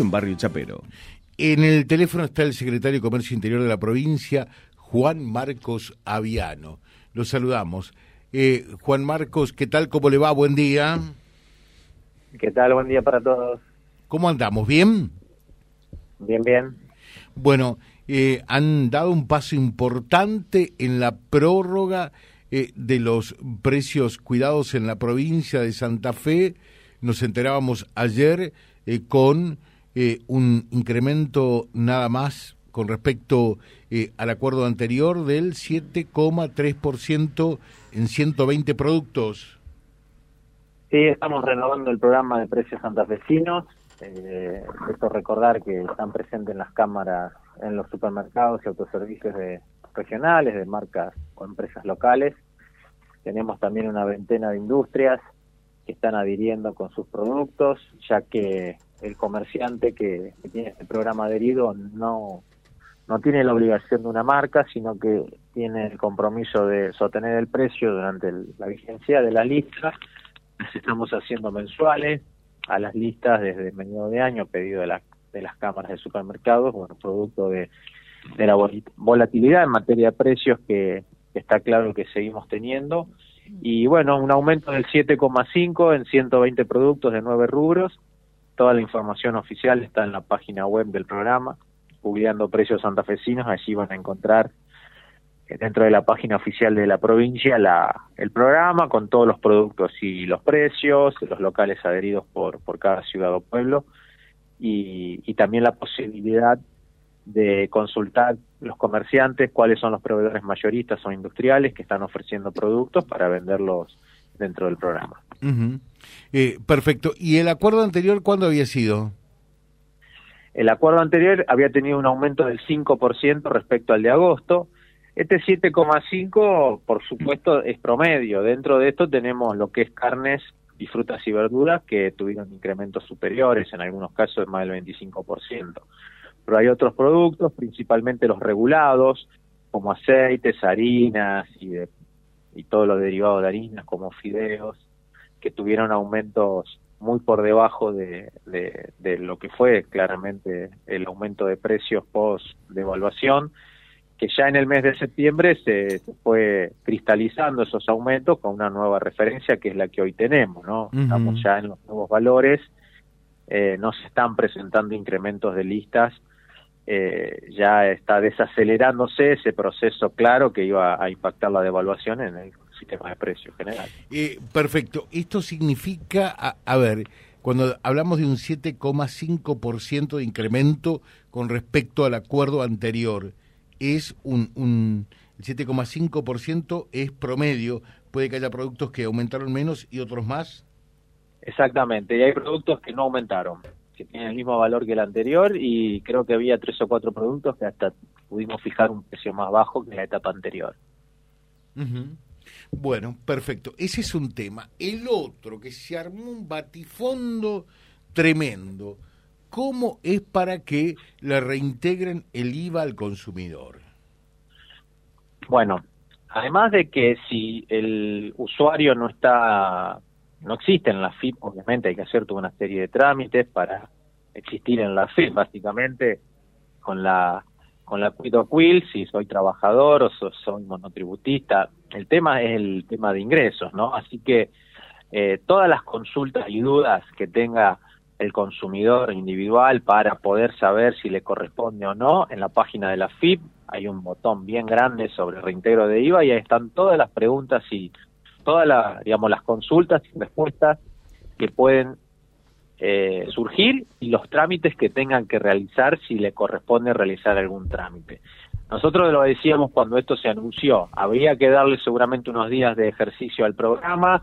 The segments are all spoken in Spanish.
en Barrio Chapero. En el teléfono está el secretario de Comercio Interior de la provincia, Juan Marcos Aviano. Lo saludamos. Eh, Juan Marcos, ¿qué tal? ¿Cómo le va? Buen día. ¿Qué tal? Buen día para todos. ¿Cómo andamos? ¿Bien? Bien, bien. Bueno, eh, han dado un paso importante en la prórroga eh, de los precios cuidados en la provincia de Santa Fe. Nos enterábamos ayer con eh, un incremento nada más con respecto eh, al acuerdo anterior del 7,3% en 120 productos. Sí, estamos renovando el programa de precios santafesinos. Eh, esto recordar que están presentes en las cámaras, en los supermercados y autoservicios de, regionales, de marcas o empresas locales. Tenemos también una veintena de industrias que están adhiriendo con sus productos, ya que el comerciante que, tiene este programa adherido no, no tiene la obligación de una marca, sino que tiene el compromiso de sostener el precio durante la vigencia de la lista. Las estamos haciendo mensuales a las listas desde medio de año, pedido de, la, de las cámaras de supermercados, bueno, producto de, de la volatilidad en materia de precios que, que está claro que seguimos teniendo. Y bueno, un aumento del 7,5 en 120 productos de nueve rubros Toda la información oficial está en la página web del programa, publicando precios santafesinos. Allí van a encontrar eh, dentro de la página oficial de la provincia el programa con todos los productos y los precios, los locales adheridos por, por cada ciudad o pueblo y, y también la posibilidad de consultar los comerciantes cuáles son los proveedores mayoristas o industriales que están ofreciendo productos para venderlos dentro del programa. Eh, perfecto. ¿Y el acuerdo anterior cuándo había sido? El acuerdo anterior había tenido un aumento del 5% respecto al de agosto. Este 7,5, por supuesto, es promedio. Dentro de esto tenemos lo que es carnes y frutas y verduras que tuvieron incrementos superiores, en algunos casos más del 25%. Pero hay otros productos, principalmente los regulados, como aceites, harinas y, de, y todos los derivados de harinas, como fideos, que tuvieron aumentos muy por debajo de, de, lo que fue claramente el aumento de precios post devaluación, que ya en el mes de septiembre se, fue cristalizando esos aumentos con una nueva referencia que es la que hoy tenemos, ¿no? Estamos ya en los nuevos valores, eh, no se están presentando incrementos de listas, eh, ya está desacelerándose ese proceso claro que iba a impactar la devaluación en el sistema de precios general. Eh, perfecto. Esto significa, a, ver, cuando hablamos de un 7,5% de incremento con respecto al acuerdo anterior, es un, un el 7,5% es promedio, puede que haya productos que aumentaron menos y otros más. Exactamente, y hay productos que no aumentaron, que tienen el mismo valor que el anterior y creo que había tres o cuatro productos que hasta pudimos fijar un precio más bajo que la etapa anterior. Bueno, perfecto. Ese es un tema. El otro, que se armó un batifondo tremendo. ¿Cómo es para que le reintegren el IVA al consumidor? Bueno, además de que si el usuario no está, no existe en la FIP, obviamente hay que hacer toda una serie de trámites para existir en la FIP, básicamente con la con la Cuido Quill, si soy trabajador o soy monotributista, el tema es el tema de ingresos, ¿no? Así que eh, todas las consultas y dudas que tenga el consumidor individual para poder saber si le corresponde o no, en la página de la FIP hay un botón bien grande sobre reintegro de IVA y ahí están todas las preguntas y todas las, digamos, las consultas y respuestas que pueden eh, surgir y los trámites que tengan que realizar si le corresponde realizar algún trámite. Nosotros lo decíamos cuando esto se anunció, habría que darle seguramente unos días de ejercicio al programa,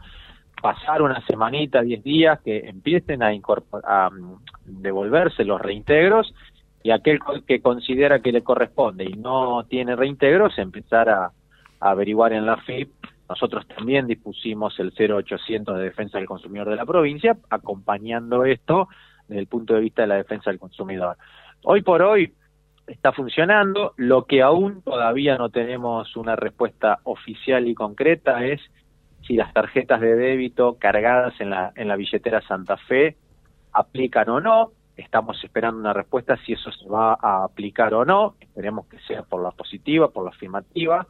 pasar una semanita, diez días, que empiecen a, a mm, devolverse los reintegros y aquel que considera que le corresponde y no tiene reintegros, empezar a, averiguar en la FIP. Nosotros también dispusimos el 0800 de defensa del consumidor de la provincia, acompañando esto desde el punto de vista de la defensa del consumidor. Hoy por hoy, está funcionando. Lo que aún todavía no tenemos una respuesta oficial y concreta es si las tarjetas de débito cargadas en la, en la billetera Santa Fe aplican o no. estamos esperando una respuesta si eso se va a aplicar o no, esperemos que sea por la positiva, por la afirmativa,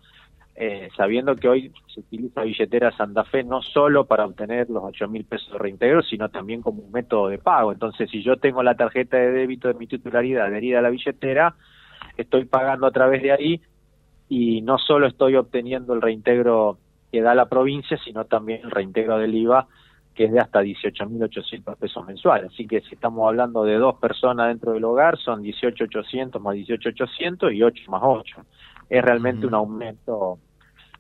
eh, sabiendo que hoy se utiliza billetera Santa Fe no solo para obtener los 8 mil pesos de reintegro, sino también como un método de pago. Entonces, si yo tengo la tarjeta de débito de mi titularidad adherida a la billetera, estoy pagando a través de ahí y no solo estoy obteniendo el reintegro que da la provincia, sino también el reintegro del IVA que es de hasta 18.800 pesos mensuales. Así que si estamos hablando de dos personas dentro del hogar, son 18.800 más 18.800 y 8 más 8. Es realmente un aumento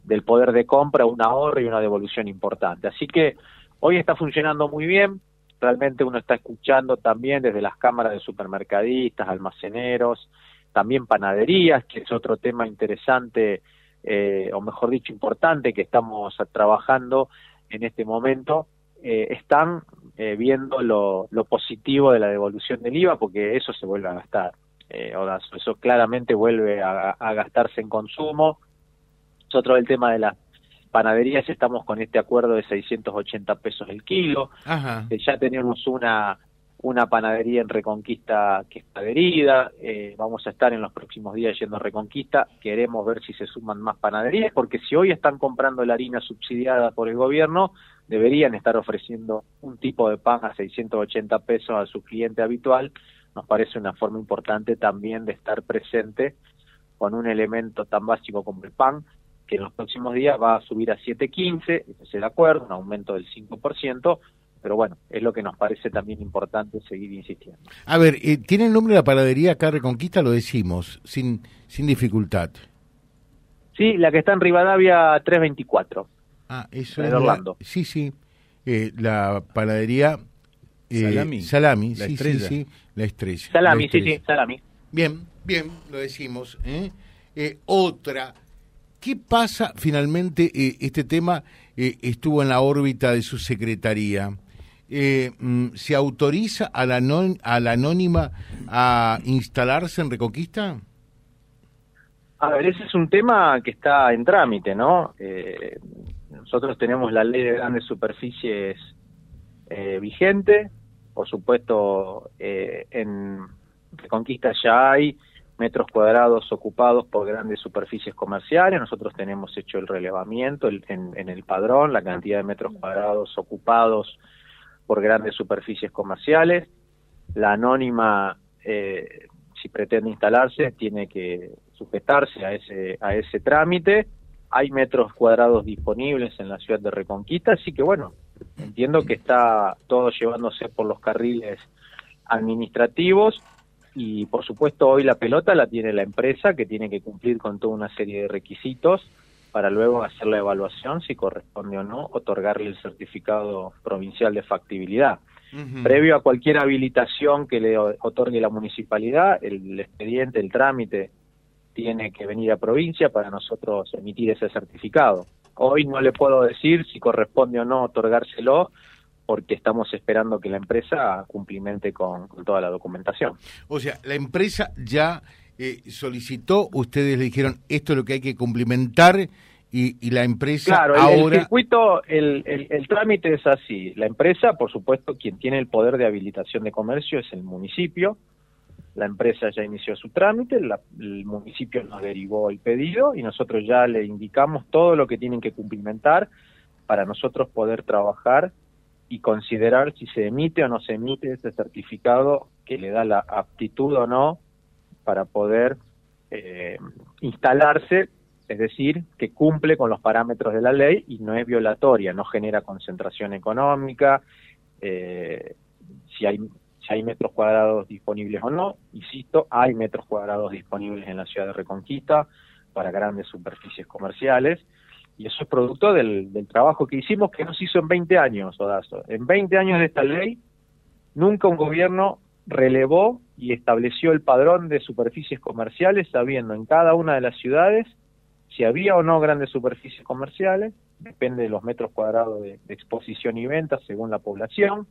del poder de compra, un ahorro y una devolución importante. Así que hoy está funcionando muy bien. Realmente uno está escuchando también desde las cámaras de supermercadistas, almaceneros, también panaderías, que es otro tema interesante, eh, o mejor dicho, importante que estamos trabajando en este momento eh, están eh, viendo lo, positivo de la devolución del IVA porque eso se vuelve a gastar. Eh, eso claramente vuelve a, gastarse en consumo. Nosotros el tema de las panaderías estamos con este acuerdo de 680 pesos el kilo. ya tenemos una una panadería en Reconquista que está adherida, eh, vamos a estar en los próximos días yendo a Reconquista, queremos ver si se suman más panaderías, porque si hoy están comprando la harina subsidiada por el gobierno, deberían estar ofreciendo un tipo de pan a 680 pesos a su cliente habitual, nos parece una forma importante también de estar presente con un elemento tan básico como el pan, que en los próximos días va a subir a 7.15, ese es el acuerdo, un aumento del 5%, pero bueno, es lo que nos parece también importante seguir insistiendo. A ver, eh, ¿tiene el nombre de la panadería acá Reconquista? Lo decimos, sin, sin dificultad. Sí, la que está en Rivadavia 324. Ah, eso es. Orlando. sí, sí. Eh, la panadería. Eh, salami. Salami, la sí, estrella. sí, sí. La estrella. Salami, sí, sí, salami. Bien, bien, lo decimos. otra. ¿Qué pasa finalmente? este tema estuvo en la órbita de su secretaría eh, mm, ¿se autoriza a la, a la anónima a instalarse en Reconquista? A ver, ese es un tema que está en trámite, ¿no? Eh, nosotros tenemos la ley de grandes superficies eh, vigente, por supuesto, eh, en Reconquista ya hay metros cuadrados ocupados por grandes superficies comerciales. Nosotros tenemos hecho el relevamiento en, en, el padrón, la cantidad de metros cuadrados ocupados por grandes superficies comerciales. La anónima, eh, si pretende instalarse, tiene que sujetarse a ese, a ese trámite. Hay metros cuadrados disponibles en la ciudad de Reconquista, así que bueno, entiendo que está todo llevándose por los carriles administrativos y por supuesto hoy la pelota la tiene la empresa que tiene que cumplir con toda una serie de requisitos para luego hacer la evaluación si corresponde o no otorgarle el certificado provincial de factibilidad. Previo a cualquier habilitación que le otorgue la municipalidad, el expediente, el trámite, tiene que venir a provincia para nosotros emitir ese certificado. Hoy no le puedo decir si corresponde o no otorgárselo, porque estamos esperando que la empresa cumplimente con, toda la documentación. O sea, la empresa ya eh, solicitó, ustedes le dijeron esto es lo que hay que cumplimentar y, la empresa claro, ahora... el circuito, el, el, trámite es así. La empresa, por supuesto, quien tiene el poder de habilitación de comercio es el municipio. La empresa ya inició su trámite, el municipio nos derivó el pedido y nosotros ya le indicamos todo lo que tienen que cumplimentar para nosotros poder trabajar y considerar si se emite o no se emite ese certificado que le da la aptitud o no para poder eh, instalarse, es decir, que cumple con los parámetros de la ley y no es violatoria, no genera concentración económica, eh, si hay si hay metros cuadrados disponibles o no, insisto, hay metros cuadrados disponibles en la ciudad de Reconquista para grandes superficies comerciales, y eso es producto del, del trabajo que hicimos que nos hizo en 20 años, Odazo. En 20 años de esta ley, nunca un gobierno relevó y estableció el padrón de superficies comerciales sabiendo en cada una de las ciudades si había o no grandes superficies comerciales, depende de los metros cuadrados de, exposición y venta según la población,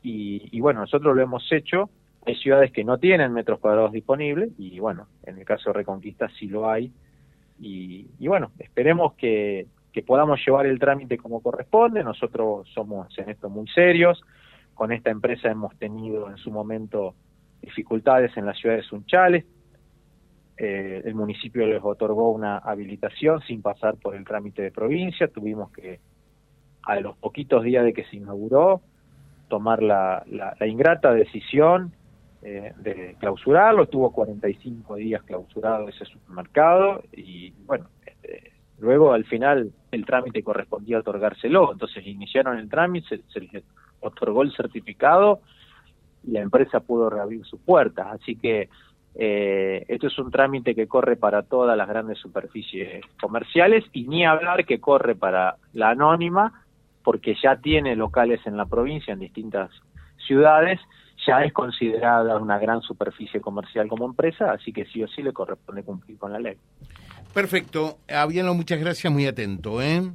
y, bueno, nosotros lo hemos hecho, hay ciudades que no tienen metros cuadrados disponibles, y bueno, en el caso de Reconquista sí lo hay, y, bueno, esperemos que, podamos llevar el trámite como corresponde, nosotros somos en esto muy serios, con esta empresa hemos tenido en su momento dificultades en la ciudad de Sunchales. Eh, el municipio les otorgó una habilitación sin pasar por el trámite de provincia. Tuvimos que, a los poquitos días de que se inauguró, tomar la, ingrata decisión eh, de clausurarlo. Estuvo 45 días clausurado ese supermercado y, bueno, este, luego al final el trámite correspondía otorgárselo. Entonces iniciaron el trámite, se, les otorgó el certificado y la empresa pudo reabrir sus puertas. Así que eh, esto es un trámite que corre para todas las grandes superficies comerciales y ni hablar que corre para la anónima, porque ya tiene locales en la provincia, en distintas ciudades, ya es considerada una gran superficie comercial como empresa, así que sí o sí le corresponde cumplir con la ley. Perfecto. Aviano, muchas gracias, muy atento. ¿eh?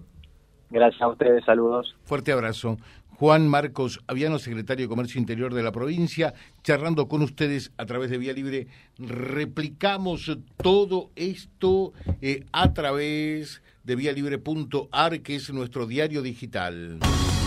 Gracias a ustedes, saludos. Fuerte abrazo. Juan Marcos Aviano, secretario de Comercio Interior de la provincia, charlando con ustedes a través de Vía Libre. Replicamos todo esto eh, a través de vialibre.ar, que es nuestro diario digital